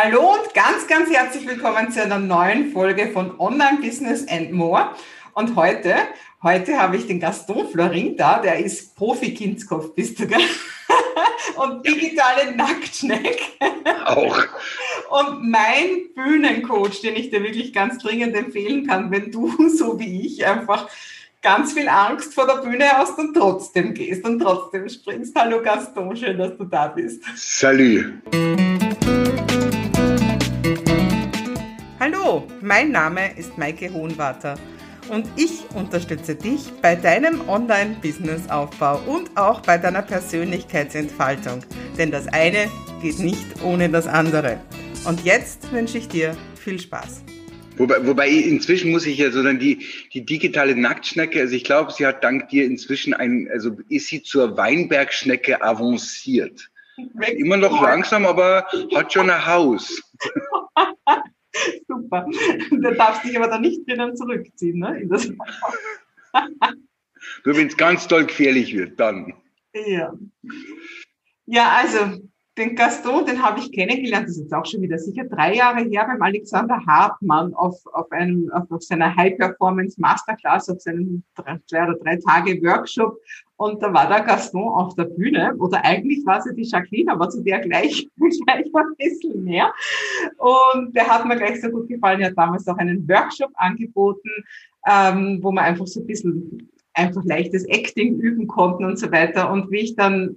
Hallo und ganz, ganz herzlich willkommen zu einer neuen Folge von Online Business and More. Und heute, heute habe ich den Gaston Florin da, der ist Profi-Kindskopf, bist du, gell? und digitale Nacktschneck. Auch. Und mein Bühnencoach, den ich dir wirklich ganz dringend empfehlen kann, wenn du, so wie ich, einfach ganz viel Angst vor der Bühne hast und trotzdem gehst und trotzdem springst. Hallo Gaston, schön, dass du da bist. Salut. Mein Name ist Maike Hohenwarter und ich unterstütze dich bei deinem Online-Business-Aufbau und auch bei deiner Persönlichkeitsentfaltung. Denn das eine geht nicht ohne das andere. Und jetzt wünsche ich dir viel Spaß. Wobei, wobei inzwischen muss ich ja so dann die, die digitale Nacktschnecke, also ich glaube, sie hat dank dir inzwischen ein, also ist sie zur Weinbergschnecke avanciert. Immer noch langsam, aber hat schon ein Haus. Super. Da darfst dich aber dann nicht drinnen zurückziehen, ne? Nur wenn es ganz toll gefährlich wird, dann. Ja. Ja, also den Gaston, den habe ich kennengelernt, das ist jetzt auch schon wieder sicher drei Jahre her beim Alexander Hartmann auf, auf, einem, auf, auf seiner High Performance Masterclass, auf seinem drei, zwei oder drei Tage Workshop. Und da war der Gaston auf der Bühne, oder eigentlich war sie die Jacqueline, aber zu der gleich, gleich ein bisschen mehr. Und der hat mir gleich so gut gefallen. Er hat damals auch einen Workshop angeboten, ähm, wo man einfach so ein bisschen einfach leichtes Acting üben konnten und so weiter. Und wie ich dann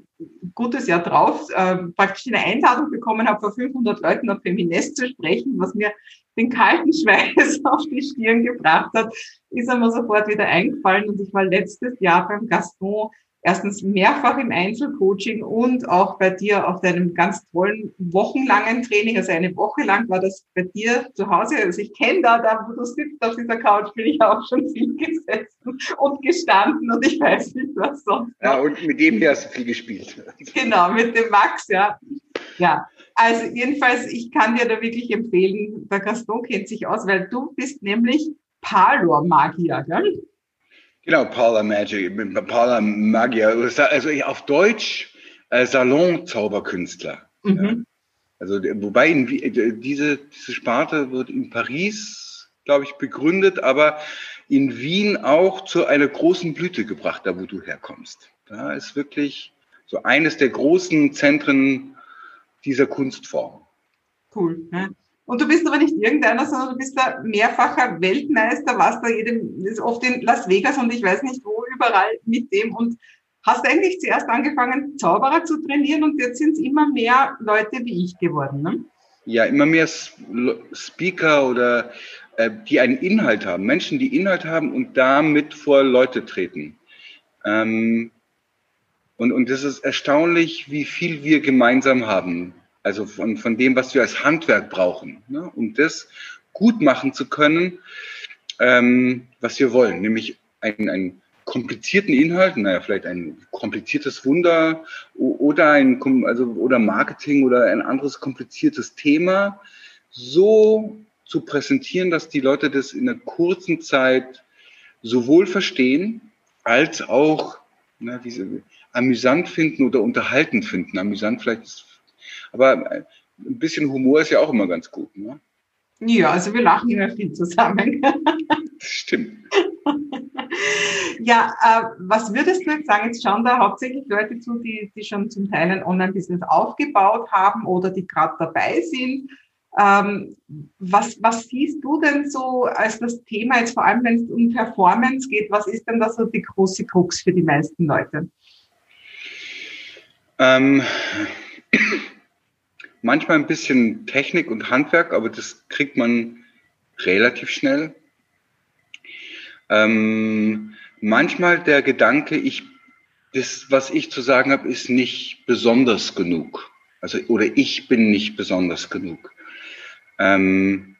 gutes Jahr drauf äh, praktisch eine Einladung bekommen habe, vor 500 Leuten auf Feminist zu sprechen, was mir den kalten Schweiß auf die Stirn gebracht hat, ist mir sofort wieder eingefallen. Und ich war letztes Jahr beim Gaston erstens mehrfach im Einzelcoaching und auch bei dir auf deinem ganz tollen wochenlangen Training. Also eine Woche lang war das bei dir zu Hause. Also ich kenne da, da wo du sitzt auf dieser Couch, bin ich auch schon viel gesessen und gestanden und ich weiß nicht, was sonst. Ja, und mit dem hier hast du viel gespielt. Genau, mit dem Max, ja. Ja, also jedenfalls, ich kann dir da wirklich empfehlen, der Gaston kennt sich aus, weil du bist nämlich Parlor-Magier, gell? Genau, Parlor Magic, Parlor Magier, also auf Deutsch äh, Salon-Zauberkünstler. Mhm. Ja. Also wobei in, diese, diese Sparte wird in Paris, glaube ich, begründet, aber in Wien auch zu einer großen Blüte gebracht, da wo du herkommst. Da ist wirklich so eines der großen Zentren dieser Kunstform. Cool. Ne? Und du bist aber nicht irgendeiner, sondern du bist da mehrfacher Weltmeister, warst da jedem, ist oft in Las Vegas und ich weiß nicht wo, überall mit dem und hast eigentlich zuerst angefangen, Zauberer zu trainieren und jetzt sind es immer mehr Leute wie ich geworden. Ne? Ja, immer mehr Speaker oder äh, die einen Inhalt haben, Menschen, die Inhalt haben und damit vor Leute treten. Ähm, und, und es ist erstaunlich, wie viel wir gemeinsam haben. Also von, von dem, was wir als Handwerk brauchen, ne? um das gut machen zu können, ähm, was wir wollen, nämlich einen, einen komplizierten Inhalt, naja, vielleicht ein kompliziertes Wunder oder ein also oder Marketing oder ein anderes kompliziertes Thema so zu präsentieren, dass die Leute das in einer kurzen Zeit sowohl verstehen als auch na, wie sie, amüsant finden oder unterhaltend finden. Amüsant vielleicht ist aber äh, ein bisschen Humor ist ja auch immer ganz gut. Ne? Ja, also wir lachen immer viel zusammen. Stimmt. ja, äh, was würdest du jetzt sagen? Jetzt schauen da hauptsächlich Leute zu, die, die schon zum Teil ein Online-Business aufgebaut haben oder die gerade dabei sind. Ähm, was, was siehst du denn so als das Thema jetzt vor allem, wenn es um Performance geht? Was ist denn da so die große Krux für die meisten Leute? Ähm, manchmal ein bisschen Technik und Handwerk, aber das kriegt man relativ schnell. Ähm, manchmal der Gedanke, ich, das, was ich zu sagen habe, ist nicht besonders genug. Also, oder ich bin nicht besonders genug. Ähm,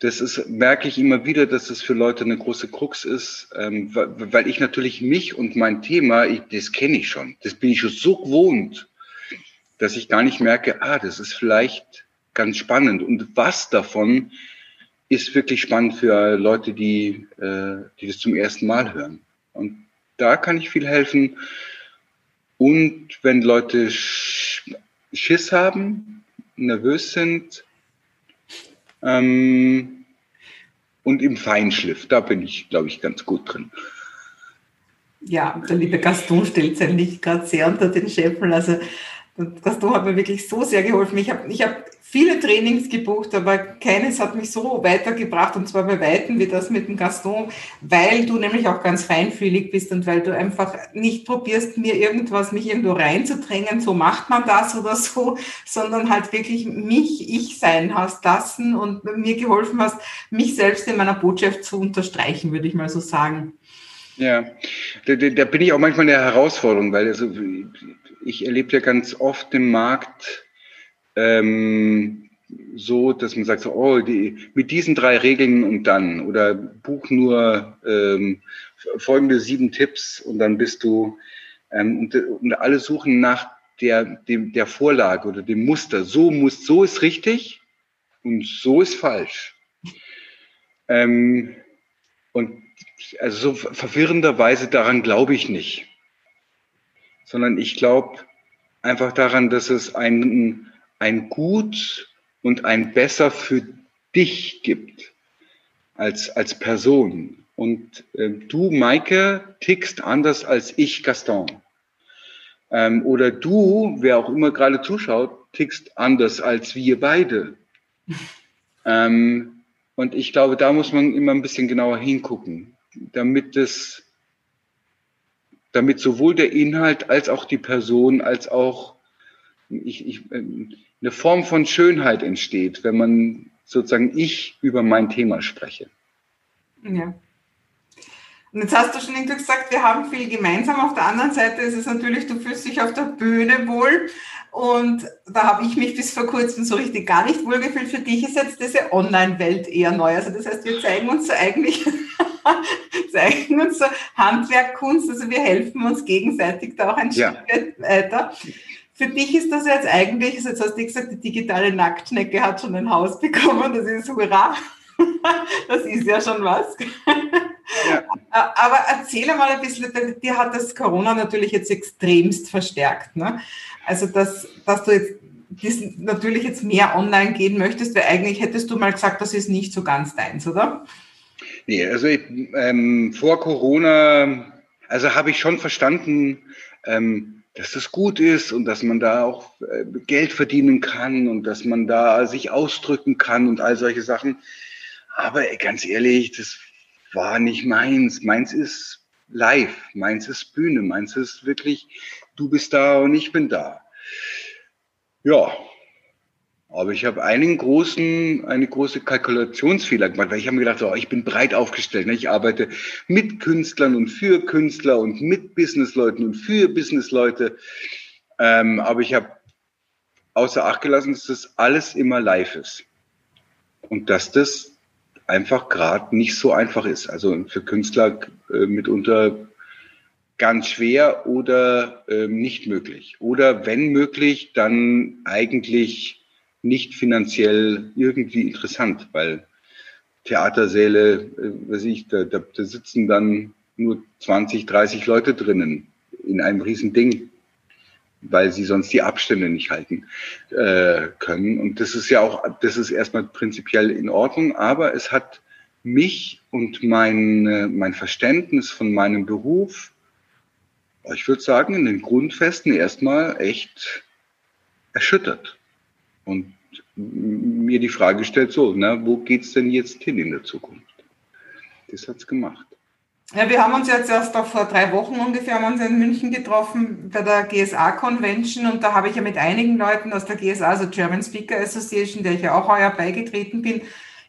das ist, merke ich immer wieder, dass das für Leute eine große Krux ist, ähm, weil ich natürlich mich und mein Thema, ich, das kenne ich schon. Das bin ich schon so gewohnt dass ich gar nicht merke, ah, das ist vielleicht ganz spannend. Und was davon ist wirklich spannend für Leute, die, äh, die das zum ersten Mal hören. Und da kann ich viel helfen. Und wenn Leute Schiss haben, nervös sind, Ähm, und im Feinschliff, da bin ich, glaube ich, ganz gut drin. Ja, der liebe Gaston stellt sein Licht gerade sehr unter den Scheffel. Also Gaston hat mir wirklich so sehr geholfen. Ich habe ich hab viele Trainings gebucht, aber keines hat mich so weitergebracht und zwar bei Weitem wie das mit dem Gaston, weil du nämlich auch ganz feinfühlig bist und weil du einfach nicht probierst, mir irgendwas, mich irgendwo reinzudrängen, so macht man das oder so, sondern halt wirklich mich ich sein hast lassen und mir geholfen hast, mich selbst in meiner Botschaft zu unterstreichen, würde ich mal so sagen. Ja, da, da bin ich auch manchmal eine Herausforderung, weil also ich erlebe ja ganz oft im Markt ähm, so, dass man sagt so, oh, die, mit diesen drei Regeln und dann oder buch nur ähm, folgende sieben Tipps und dann bist du ähm, und, und alle suchen nach der, dem, der Vorlage oder dem Muster. So muss, so ist richtig und so ist falsch. Ähm, und also so verwirrenderweise daran glaube ich nicht, sondern ich glaube einfach daran, dass es ein, ein Gut und ein Besser für dich gibt als, als Person. Und äh, du, Maike, tickst anders als ich, Gaston. Ähm, oder du, wer auch immer gerade zuschaut, tickst anders als wir beide. ähm, und ich glaube, da muss man immer ein bisschen genauer hingucken damit es, damit sowohl der Inhalt als auch die Person als auch ich, ich, eine Form von Schönheit entsteht, wenn man sozusagen ich über mein Thema spreche. Ja. Und jetzt hast du schon irgendwie gesagt, wir haben viel gemeinsam. Auf der anderen Seite ist es natürlich, du fühlst dich auf der Bühne wohl. Und da habe ich mich bis vor kurzem so richtig gar nicht wohlgefühlt. Für dich ist jetzt diese Online-Welt eher neu. Also das heißt, wir zeigen uns so eigentlich, zeigen uns so Handwerk, Kunst. Also wir helfen uns gegenseitig da auch ein ja. Stück weiter. Für dich ist das jetzt eigentlich, also jetzt hast du gesagt, die digitale Nacktschnecke hat schon ein Haus bekommen. Das ist hurra. Das ist ja schon was. Ja. Aber erzähle mal ein bisschen, dir hat das Corona natürlich jetzt extremst verstärkt. Ne? Also, dass, dass du jetzt natürlich jetzt mehr online gehen möchtest, weil eigentlich hättest du mal gesagt, das ist nicht so ganz deins, oder? Nee, also ich, ähm, vor Corona, also habe ich schon verstanden, ähm, dass das gut ist und dass man da auch äh, Geld verdienen kann und dass man da sich ausdrücken kann und all solche Sachen. Aber ganz ehrlich, das war nicht meins. Meins ist live, meins ist Bühne, meins ist wirklich, du bist da und ich bin da. Ja, aber ich habe einen großen, eine große Kalkulationsfehler gemacht, weil ich habe mir gedacht, oh, ich bin breit aufgestellt. Ne? Ich arbeite mit Künstlern und für Künstler und mit Businessleuten und für Businessleute. Ähm, aber ich habe außer Acht gelassen, dass das alles immer live ist. Und dass das einfach gerade nicht so einfach ist. Also für Künstler äh, mitunter ganz schwer oder äh, nicht möglich. Oder wenn möglich, dann eigentlich nicht finanziell irgendwie interessant, weil Theatersäle, äh, weiß ich, da, da, da sitzen dann nur 20, 30 Leute drinnen in einem riesen Ding, weil sie sonst die Abstände nicht halten äh, können. Und das ist ja auch, das ist erstmal prinzipiell in Ordnung, aber es hat mich und mein, äh, mein Verständnis von meinem Beruf, ich würde sagen, in den Grundfesten erstmal echt erschüttert und mir die Frage gestellt, so, na, wo geht's denn jetzt hin in der Zukunft? Das hat's gemacht. Ja, wir haben uns jetzt erst auch vor drei Wochen ungefähr haben uns in München getroffen bei der GSA Convention und da habe ich ja mit einigen Leuten aus der GSA, also German Speaker Association, der ich ja auch heuer beigetreten bin,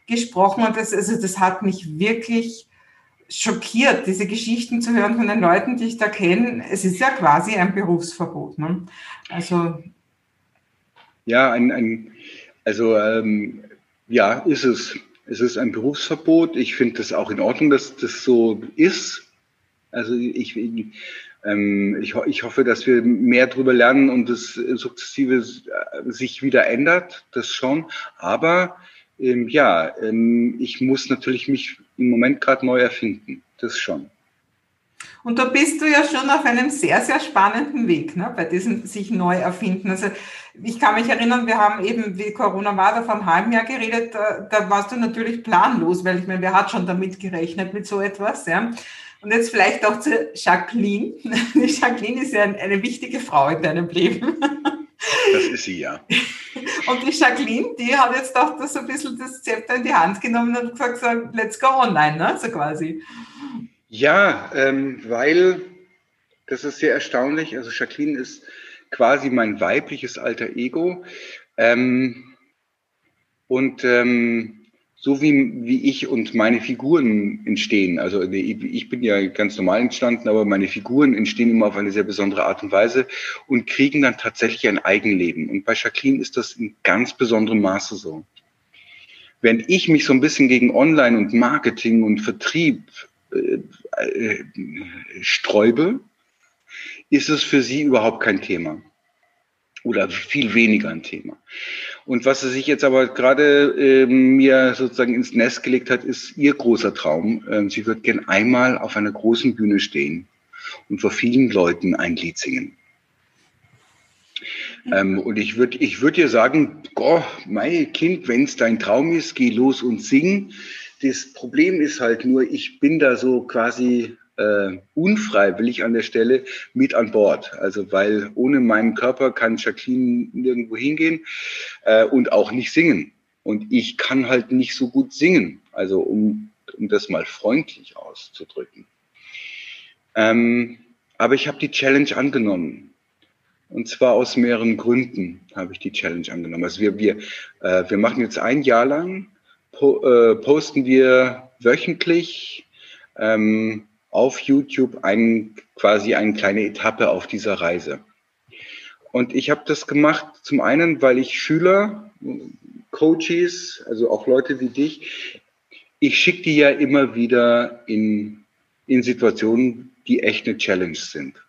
gesprochen und das, also das hat mich wirklich schockiert, diese Geschichten zu hören von den Leuten, die ich da kenne. Es ist ja quasi ein Berufsverbot. Ne? Also ja, ein, ein also ähm, ja, ist es. Es ist ein Berufsverbot. Ich finde das auch in Ordnung, dass das so ist. Also ich, ähm, ich, ich hoffe, dass wir mehr darüber lernen und das sukzessive äh, sich wieder ändert, das schon. Aber ähm, ja, ähm, ich muss natürlich mich im Moment gerade neu erfinden, das schon. Und da bist du ja schon auf einem sehr, sehr spannenden Weg, ne, bei diesem sich neu erfinden. Also ich kann mich erinnern, wir haben eben, wie Corona war, da vor einem halben Jahr geredet, da, da warst du natürlich planlos, weil ich meine, wer hat schon damit gerechnet, mit so etwas, ja. Und jetzt vielleicht auch zu Jacqueline. Die Jacqueline ist ja eine wichtige Frau in deinem Leben. Das ist sie, ja. Und die Jacqueline, die hat jetzt auch so ein bisschen das Zepter in die Hand genommen und gesagt, so, let's go online, ne? so quasi. Ja, ähm, weil das ist sehr erstaunlich. Also Jacqueline ist quasi mein weibliches alter Ego. Ähm, und ähm, so wie, wie ich und meine Figuren entstehen. Also ich bin ja ganz normal entstanden, aber meine Figuren entstehen immer auf eine sehr besondere Art und Weise und kriegen dann tatsächlich ein Eigenleben. Und bei Jacqueline ist das in ganz besonderem Maße so. Während ich mich so ein bisschen gegen Online und Marketing und Vertrieb äh, äh, sträube, ist es für sie überhaupt kein Thema. Oder viel weniger ein Thema. Und was sie sich jetzt aber gerade äh, mir sozusagen ins Nest gelegt hat, ist ihr großer Traum. Ähm, sie wird gern einmal auf einer großen Bühne stehen und vor vielen Leuten ein Lied singen. Ähm, und ich würde ich würd dir sagen, goh, mein Kind, wenn es dein Traum ist, geh los und sing. Das Problem ist halt nur, ich bin da so quasi äh, unfreiwillig an der Stelle mit an Bord. Also weil ohne meinen Körper kann Jacqueline nirgendwo hingehen äh, und auch nicht singen. Und ich kann halt nicht so gut singen. Also um, um das mal freundlich auszudrücken. Ähm, aber ich habe die Challenge angenommen. Und zwar aus mehreren Gründen habe ich die Challenge angenommen. Also wir, wir, äh, wir machen jetzt ein Jahr lang, po, äh, posten wir wöchentlich ähm, auf YouTube ein, quasi eine kleine Etappe auf dieser Reise. Und ich habe das gemacht zum einen, weil ich Schüler, Coaches, also auch Leute wie dich, ich schicke die ja immer wieder in, in Situationen, die echt eine Challenge sind.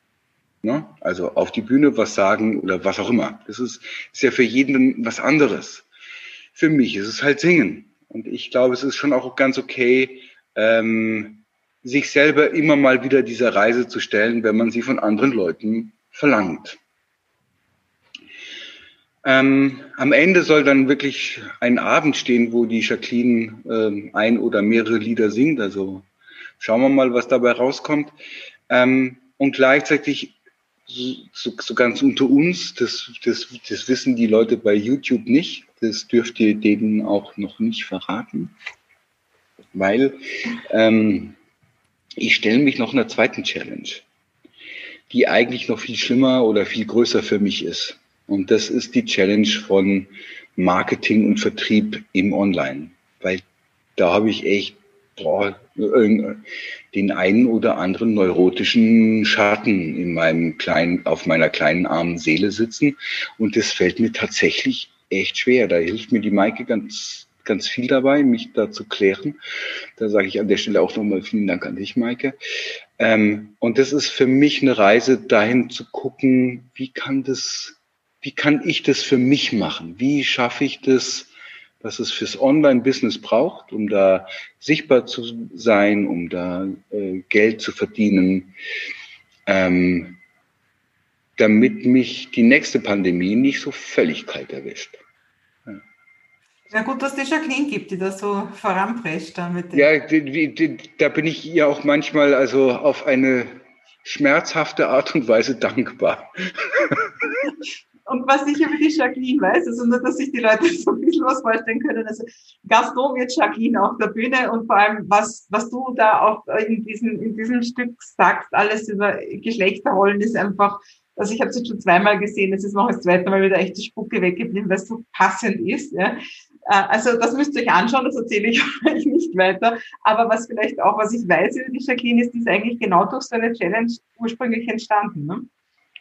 Ne? Also auf die Bühne was sagen oder was auch immer. Das ist, ist ja für jeden was anderes. Für mich ist es halt Singen. Und ich glaube, es ist schon auch ganz okay, ähm, sich selber immer mal wieder dieser Reise zu stellen, wenn man sie von anderen Leuten verlangt. Ähm, am Ende soll dann wirklich ein Abend stehen, wo die Jacqueline ähm, ein oder mehrere Lieder singt. Also schauen wir mal, was dabei rauskommt. Ähm, und gleichzeitig so, so ganz unter uns, das, das, das wissen die Leute bei YouTube nicht. Das dürft ihr denen auch noch nicht verraten, weil ähm, ich stelle mich noch einer zweiten Challenge, die eigentlich noch viel schlimmer oder viel größer für mich ist. Und das ist die Challenge von Marketing und Vertrieb im Online. Weil da habe ich echt boah, den einen oder anderen neurotischen Schatten in meinem kleinen, auf meiner kleinen armen Seele sitzen. Und das fällt mir tatsächlich echt schwer. Da hilft mir die Maike ganz ganz viel dabei, mich da zu klären. Da sage ich an der Stelle auch nochmal vielen Dank an dich, Maike. Ähm, und das ist für mich eine Reise dahin zu gucken, wie kann das, wie kann ich das für mich machen? Wie schaffe ich das, was es fürs Online-Business braucht, um da sichtbar zu sein, um da äh, Geld zu verdienen, ähm, damit mich die nächste Pandemie nicht so völlig kalt erwischt. Ja, gut, dass es die Jacqueline gibt, die das so voranprescht. Damit ja, die, die, da bin ich ihr auch manchmal also auf eine schmerzhafte Art und Weise dankbar. Und was ich über die Jacqueline weiß, also nur, dass sich die Leute so ein bisschen was vorstellen können. Also Gaston wird Jacqueline auf der Bühne und vor allem, was, was du da auch in diesem, in diesem Stück sagst, alles über Geschlechterrollen ist einfach, also ich habe es jetzt schon zweimal gesehen, es ist noch das zweite Mal wieder echt die Spucke weggeblieben, weil es so passend ist. Ja. Äh, also das müsst ihr euch anschauen, das erzähle ich euch nicht weiter. Aber was vielleicht auch, was ich weiß über die Jacqueline, ist, die ist eigentlich genau durch so eine Challenge ursprünglich entstanden. Ne?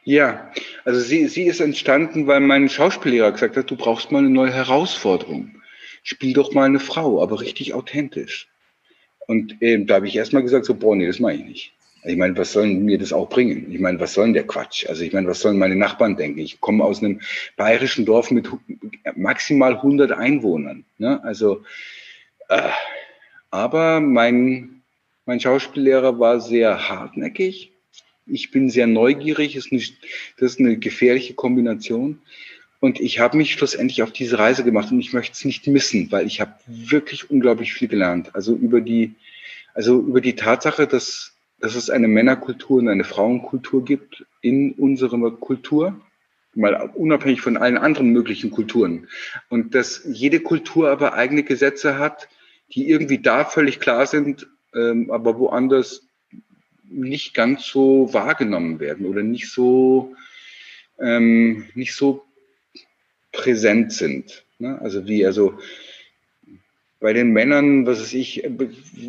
Ja, also sie, sie ist entstanden, weil mein Schauspiellehrer gesagt hat, du brauchst mal eine neue Herausforderung. Spiel doch mal eine Frau, aber richtig authentisch. Und ähm, da habe ich erstmal gesagt, so, boah, nee, das mache ich nicht. Ich meine, was soll mir das auch bringen? Ich meine, was soll denn der Quatsch? Also ich meine, was sollen meine Nachbarn denken? Ich komme aus einem bayerischen Dorf mit maximal 100 Einwohnern. Ne? Also, äh, aber mein, mein Schauspiellehrer war sehr hartnäckig. Ich bin sehr neugierig. Ist, eine, das ist eine gefährliche Kombination. und ich habe mich schlussendlich auf diese Reise gemacht und ich möchte es nicht missen, weil ich habe wirklich unglaublich viel gelernt. Also über die, also über die Tatsache, dass, dass es eine Männerkultur und eine Frauenkultur gibt in unserer Kultur, mal unabhängig von allen anderen möglichen Kulturen. Und dass jede Kultur aber eigene Gesetze hat, die irgendwie da völlig klar sind, ähm, aber woanders nicht ganz so wahrgenommen werden oder nicht so ähm, nicht so präsent sind. Ne? Also wie also bei den Männern, was weiß ich,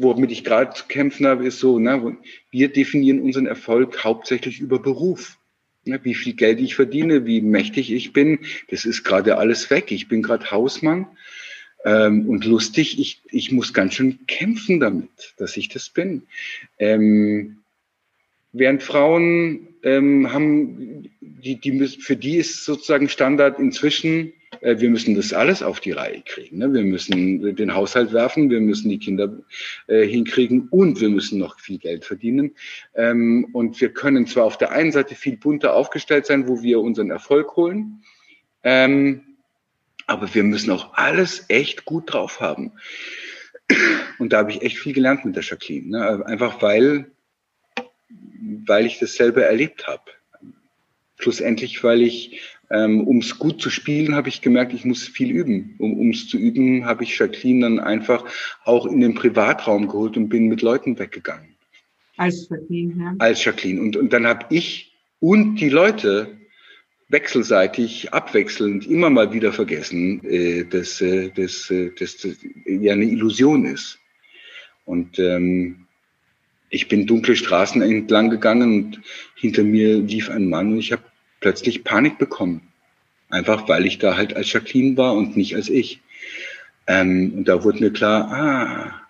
womit ich gerade zu kämpfen habe, ist so, ne, wir definieren unseren Erfolg hauptsächlich über Beruf. Ne, wie viel Geld ich verdiene, wie mächtig ich bin, das ist gerade alles weg. Ich bin gerade Hausmann ähm, und lustig. Ich, ich muss ganz schön kämpfen damit, dass ich das bin. Ähm, während Frauen ähm, haben, die, die müssen, für die ist sozusagen Standard inzwischen, wir müssen das alles auf die Reihe kriegen. Ne? Wir müssen den Haushalt werfen, wir müssen die Kinder äh, hinkriegen und wir müssen noch viel Geld verdienen. Ähm, und wir können zwar auf der einen Seite viel bunter aufgestellt sein, wo wir unseren Erfolg holen, ähm, aber wir müssen auch alles echt gut drauf haben. Und da habe ich echt viel gelernt mit der Jacqueline. Ne? Einfach weil weil ich das selber erlebt habe. Schlussendlich, weil ich, ähm, um es gut zu spielen, habe ich gemerkt, ich muss viel üben. Um es zu üben, habe ich Jacqueline dann einfach auch in den Privatraum geholt und bin mit Leuten weggegangen. Als Jacqueline, ja. Als Jacqueline. Und, und dann habe ich und die Leute wechselseitig, abwechselnd immer mal wieder vergessen, äh, dass, äh, dass, äh, dass das ja eine Illusion ist. Und ähm, ich bin dunkle Straßen entlang gegangen und hinter mir lief ein Mann und ich habe plötzlich Panik bekommen. Einfach weil ich da halt als Jacqueline war und nicht als ich. Ähm, und da wurde mir klar, ah,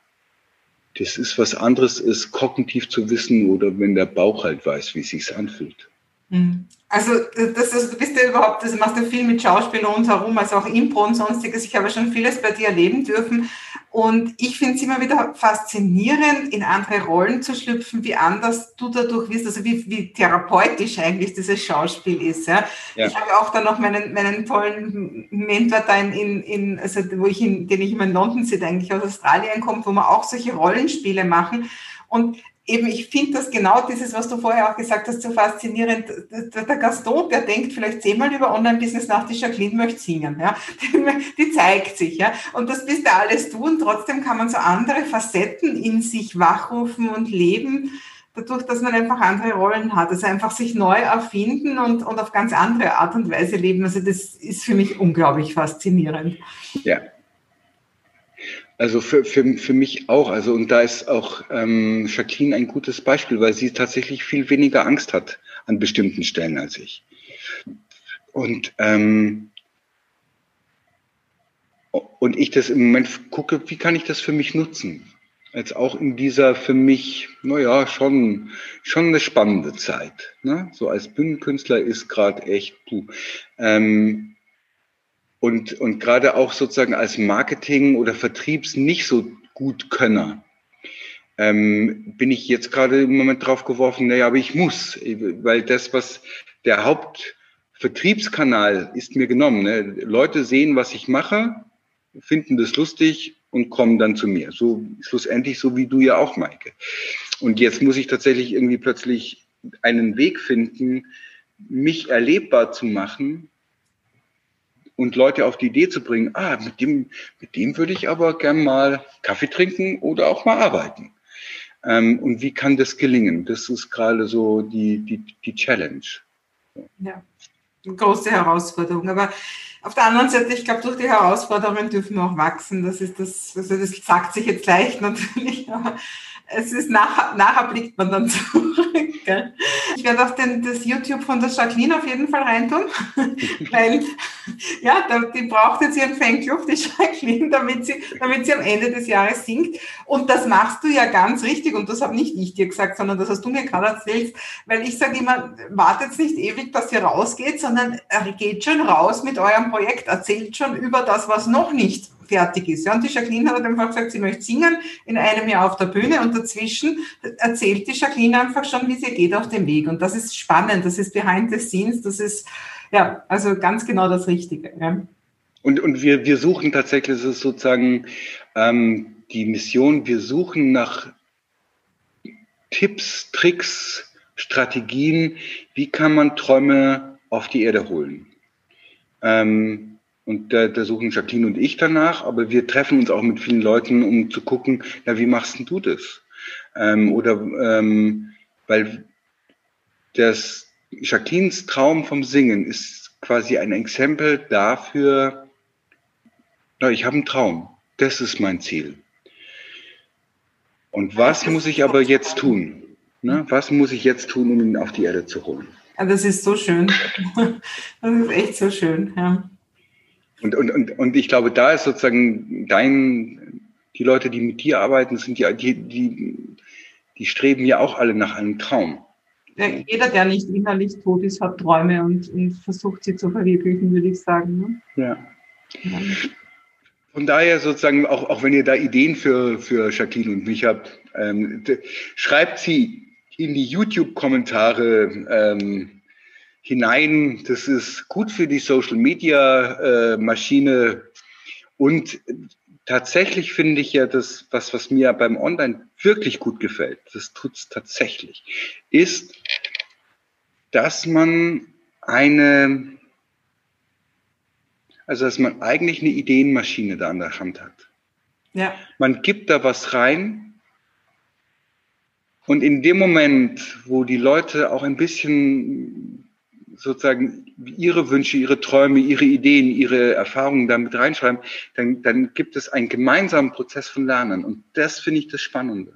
das ist was anderes, ist kognitiv zu wissen oder wenn der Bauch halt weiß, wie es sich anfühlt. Mhm. Also, das, also du bist ja überhaupt, also machst du viel mit Schauspiel rundherum, also auch Impro und sonstiges. Ich habe schon vieles bei dir erleben dürfen. Und ich finde es immer wieder faszinierend, in andere Rollen zu schlüpfen, wie anders du dadurch wirst, also wie, wie therapeutisch eigentlich dieses Schauspiel ist. Ja? ja. Ich habe auch dann noch meinen, meinen tollen Mentor da in, in, in also wo ich in, den ich immer in London sehe, eigentlich aus Australien kommt, wo wir auch solche Rollenspiele machen. Und eben, ich finde das genau dieses, was du vorher auch gesagt hast, so faszinierend. Der Gaston, der denkt vielleicht zehnmal über Online-Business nach, die Jacqueline möchte singen, ja. Die, zeigt sich, ja. Und das bist ja alles du und trotzdem kann man so andere Facetten in sich wachrufen und leben, dadurch, dass man einfach andere Rollen hat. Also einfach sich neu erfinden und, und auf ganz andere Art und Weise leben. Also das ist für mich unglaublich faszinierend. Ja, also für, für, für mich auch. Also und da ist auch ähm, Jacqueline ein gutes Beispiel, weil sie tatsächlich viel weniger Angst hat an bestimmten Stellen als ich. Und ähm, und ich das im Moment gucke, wie kann ich das für mich nutzen? Jetzt auch in dieser für mich, naja, schon, schon eine spannende Zeit. Ne? So als Bühnenkünstler ist gerade echt, puh. Ähm, und, und gerade auch sozusagen als Marketing- oder Vertriebs nicht so gut Könner, ähm, bin ich jetzt gerade im Moment drauf geworfen, naja, aber ich muss, weil das, was der Hauptvertriebskanal ist mir genommen. Ne? Leute sehen, was ich mache, finden das lustig und kommen dann zu mir. So schlussendlich so wie du ja auch, Maike. Und jetzt muss ich tatsächlich irgendwie plötzlich einen Weg finden, mich erlebbar zu machen und Leute auf die Idee zu bringen, ah, mit dem, mit dem würde ich aber gern mal Kaffee trinken oder auch mal arbeiten. Ähm, und wie kann das gelingen? Das ist gerade so die, die, die Challenge. Ja, eine große Herausforderung. Aber auf der anderen Seite, ich glaube, durch die Herausforderungen dürfen wir auch wachsen. Das ist das, also das sagt sich jetzt leicht natürlich, aber es ist nachher, nachher blickt man dann zurück. Gell? Ich werde auch den, das YouTube von der Jacqueline auf jeden Fall reintun, weil ja, die braucht jetzt ihren Fanclub, die Jacqueline, damit sie, damit sie am Ende des Jahres singt. Und das machst du ja ganz richtig und das habe nicht ich dir gesagt, sondern das hast du mir gerade erzählt, weil ich sage immer, wartet nicht ewig, dass ihr rausgeht, sondern geht schon raus mit eurem Projekt, erzählt schon über das, was noch nicht fertig ist. Ja, und die Jacqueline hat einfach gesagt, sie möchte singen in einem Jahr auf der Bühne und dazwischen erzählt die Jacqueline einfach schon, wie sie geht auf dem Weg. Und das ist spannend, das ist behind the scenes, das ist, ja, also ganz genau das Richtige. Ja. Und, und wir, wir suchen tatsächlich, das ist sozusagen ähm, die Mission, wir suchen nach Tipps, Tricks, Strategien, wie kann man Träume auf die Erde holen. Ähm, und da, da suchen Jacqueline und ich danach, aber wir treffen uns auch mit vielen Leuten, um zu gucken, na, wie machst denn du das? Ähm, oder ähm, weil das Jacquelines Traum vom Singen ist quasi ein Exempel dafür, na, ich habe einen Traum. Das ist mein Ziel. Und was muss ich aber jetzt tun? Ne? Was muss ich jetzt tun, um ihn auf die Erde zu holen? Ja, das ist so schön. Das ist echt so schön, ja. Und, und, und, und ich glaube, da ist sozusagen dein, die Leute, die mit dir arbeiten, sind die, die, die, die streben ja auch alle nach einem Traum. Jeder, der nicht innerlich tot ist, hat Träume und, und versucht sie zu verwirklichen, würde ich sagen. Ne? Ja. ja. Von daher sozusagen, auch, auch wenn ihr da Ideen für, für Jacqueline und mich habt, ähm, schreibt sie in die YouTube-Kommentare ähm, hinein. Das ist gut für die Social-Media-Maschine. Äh, und tatsächlich finde ich ja das, was, was mir beim Online wirklich gut gefällt, das tut es tatsächlich, ist, dass man eine also, dass man eigentlich eine Ideenmaschine da an der Hand hat. Ja. Man gibt da was rein und in dem Moment, wo die Leute auch ein bisschen sozusagen ihre Wünsche, ihre Träume, ihre Ideen, ihre Erfahrungen damit reinschreiben, dann, dann gibt es einen gemeinsamen Prozess von Lernen. Und das finde ich das Spannende.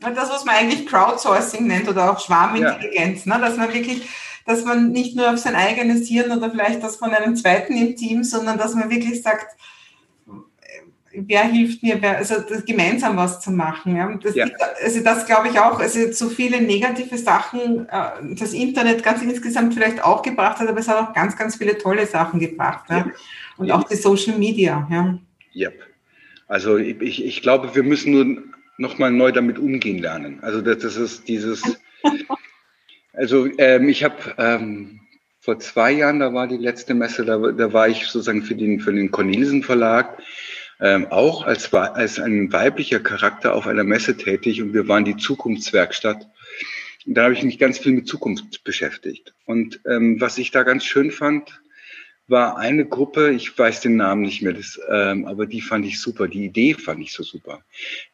Das, was man eigentlich Crowdsourcing nennt oder auch Schwarmintelligenz, ja. ne? dass man wirklich dass man nicht nur auf sein eigenes Hirn oder vielleicht das von einem zweiten im Team, sondern dass man wirklich sagt, wer hilft mir, wer, also gemeinsam was zu machen. Ja. Das, ja. Also das glaube ich auch, also so viele negative Sachen, äh, das Internet ganz insgesamt vielleicht auch gebracht hat, aber es hat auch ganz, ganz viele tolle Sachen gebracht. Ja. Und auch die Social Media. Ja. Yep. Also ich, ich glaube, wir müssen nur nochmal neu damit umgehen lernen. Also das, das ist dieses Also ähm, ich habe ähm, vor zwei Jahren, da war die letzte Messe, da, da war ich sozusagen für den, für den Cornelisen Verlag ähm, auch als, als ein weiblicher Charakter auf einer Messe tätig und wir waren die Zukunftswerkstatt. Und da habe ich mich ganz viel mit Zukunft beschäftigt. Und ähm, was ich da ganz schön fand, war eine Gruppe, ich weiß den Namen nicht mehr, das, ähm, aber die fand ich super, die Idee fand ich so super.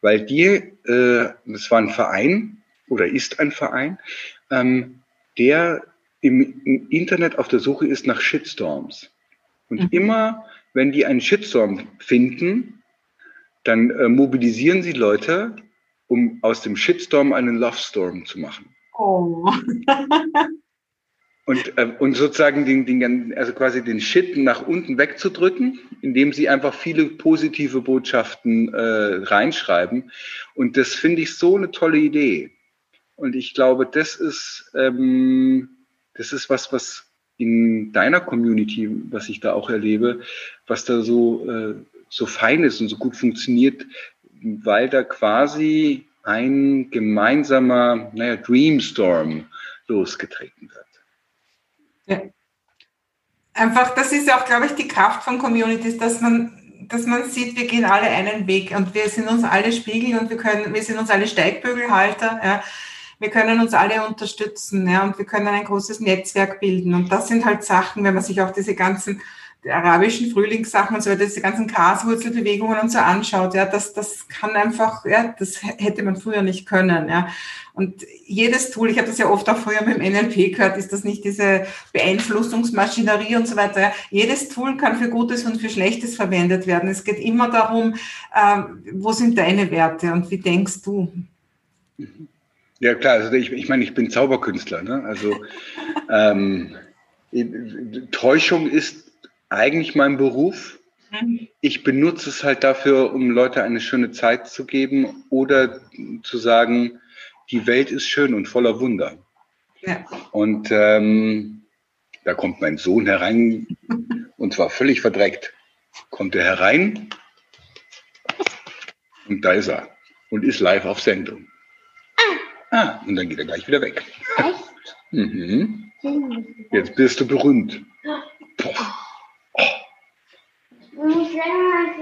Weil die, äh, das war ein Verein oder ist ein Verein, ähm, der im, im, Internet auf der Suche ist nach Shitstorms. Und mhm. immer, wenn die einen Shitstorm finden, dann äh, mobilisieren sie Leute, um aus dem Shitstorm einen Love Storm zu machen. Oh. und, äh, und sozusagen den, den, also quasi den Shit nach unten wegzudrücken, indem sie einfach viele positive Botschaften äh, reinschreiben. Und das finde ich so eine tolle Idee. Und ich glaube, das ist, ähm, das ist was, was in deiner Community, was ich da auch erlebe, was da so, äh, so fein ist und so gut funktioniert, weil da quasi ein gemeinsamer, naja, Dreamstorm losgetreten wird. Ja. Einfach, das ist ja auch, glaube ich, die Kraft von Communities, dass man dass man sieht, wir gehen alle einen Weg und wir sind uns alle Spiegel und wir können, wir sind uns alle Steigbügelhalter. Ja wir können uns alle unterstützen ja, und wir können ein großes Netzwerk bilden. Und das sind halt Sachen, wenn man sich auch diese ganzen arabischen Frühlingssachen und so weiter, diese ganzen Graswurzelbewegungen und so anschaut, ja, das, das kann einfach, ja, das hätte man früher nicht können, ja. Und jedes Tool, ich habe das ja oft auch früher mit dem NLP gehört, ist das nicht diese Beeinflussungsmaschinerie und so weiter. Ja. Jedes Tool kann für Gutes und für Schlechtes verwendet werden. Es geht immer darum, äh, wo sind deine Werte und wie denkst du? Mhm. Ja klar, also ich, ich meine, ich bin Zauberkünstler. Ne? Also ähm, Täuschung ist eigentlich mein Beruf. Mhm. Ich benutze es halt dafür, um Leute eine schöne Zeit zu geben oder zu sagen, die Welt ist schön und voller Wunder. Ja. Und ähm, da kommt mein Sohn herein und zwar völlig verdreckt. kommt er herein und da ist er und ist live auf Sendung. Ah, und dann geht er gleich wieder weg. Echt? Mhm. Jetzt bist du berühmt.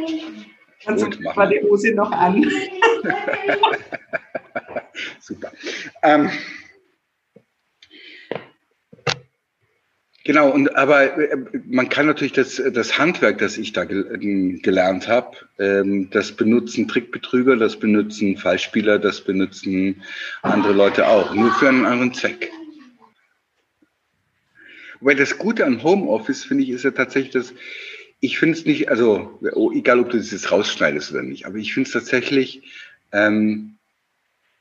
Gehen. Also Gut, machen war die Hose noch an. Super. Ähm, genau, und aber äh, man kann natürlich das, das Handwerk, das ich da ähm, gelernt habe, ähm, das benutzen Trickbetrüger, das benutzen Fallspieler, das benutzen andere Leute auch, nur für einen anderen Zweck. Weil das Gute an Homeoffice, finde ich, ist ja tatsächlich, dass ich finde es nicht, also oh, egal ob du das jetzt rausschneidest oder nicht, aber ich finde es tatsächlich ähm,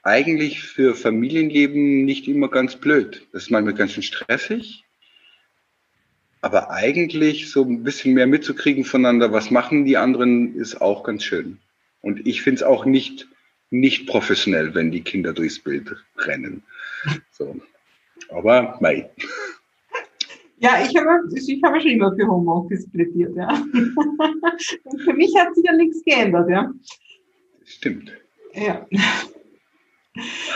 eigentlich für Familienleben nicht immer ganz blöd. Das ist manchmal ganz schön stressig. Aber eigentlich so ein bisschen mehr mitzukriegen voneinander, was machen die anderen, ist auch ganz schön. Und ich finde es auch nicht, nicht professionell, wenn die Kinder durchs Bild rennen. So. Aber mei. Ja, ich habe, ich habe schon immer für Homeoffice plädiert, ja. Und für mich hat sich ja nichts geändert, ja. Stimmt. Ja.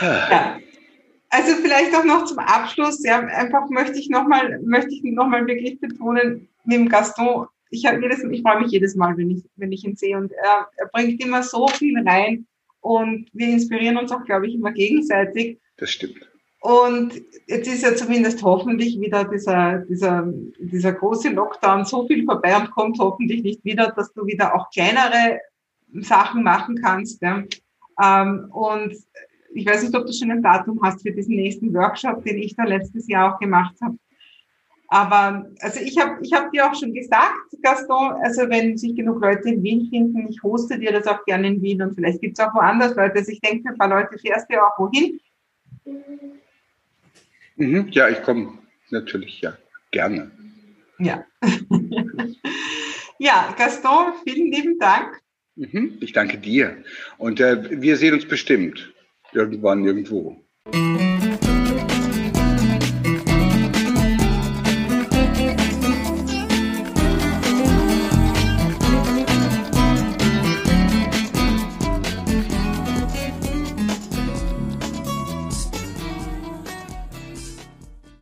ja. Also vielleicht auch noch zum Abschluss, ja, einfach möchte ich nochmal, möchte ich nochmal wirklich betonen, mit dem Gaston, ich habe jedes, ich freue mich jedes Mal, wenn ich, wenn ich ihn sehe und er, er bringt immer so viel rein und wir inspirieren uns auch, glaube ich, immer gegenseitig. Das stimmt. Und jetzt ist ja zumindest hoffentlich wieder dieser, dieser, dieser große Lockdown so viel vorbei und kommt hoffentlich nicht wieder, dass du wieder auch kleinere Sachen machen kannst. Ja. Ähm, und ich weiß nicht, ob du schon ein Datum hast für diesen nächsten Workshop, den ich da letztes Jahr auch gemacht habe. Aber also ich habe ich hab dir auch schon gesagt, Gaston, also wenn sich genug Leute in Wien finden, ich hoste dir das auch gerne in Wien und vielleicht gibt es auch woanders Leute. Also ich denke, ein paar Leute fährst du ja auch wohin. Mhm, ja, ich komme natürlich, ja, gerne. Ja. ja, Gaston, vielen lieben Dank. Mhm, ich danke dir. Und äh, wir sehen uns bestimmt irgendwann irgendwo.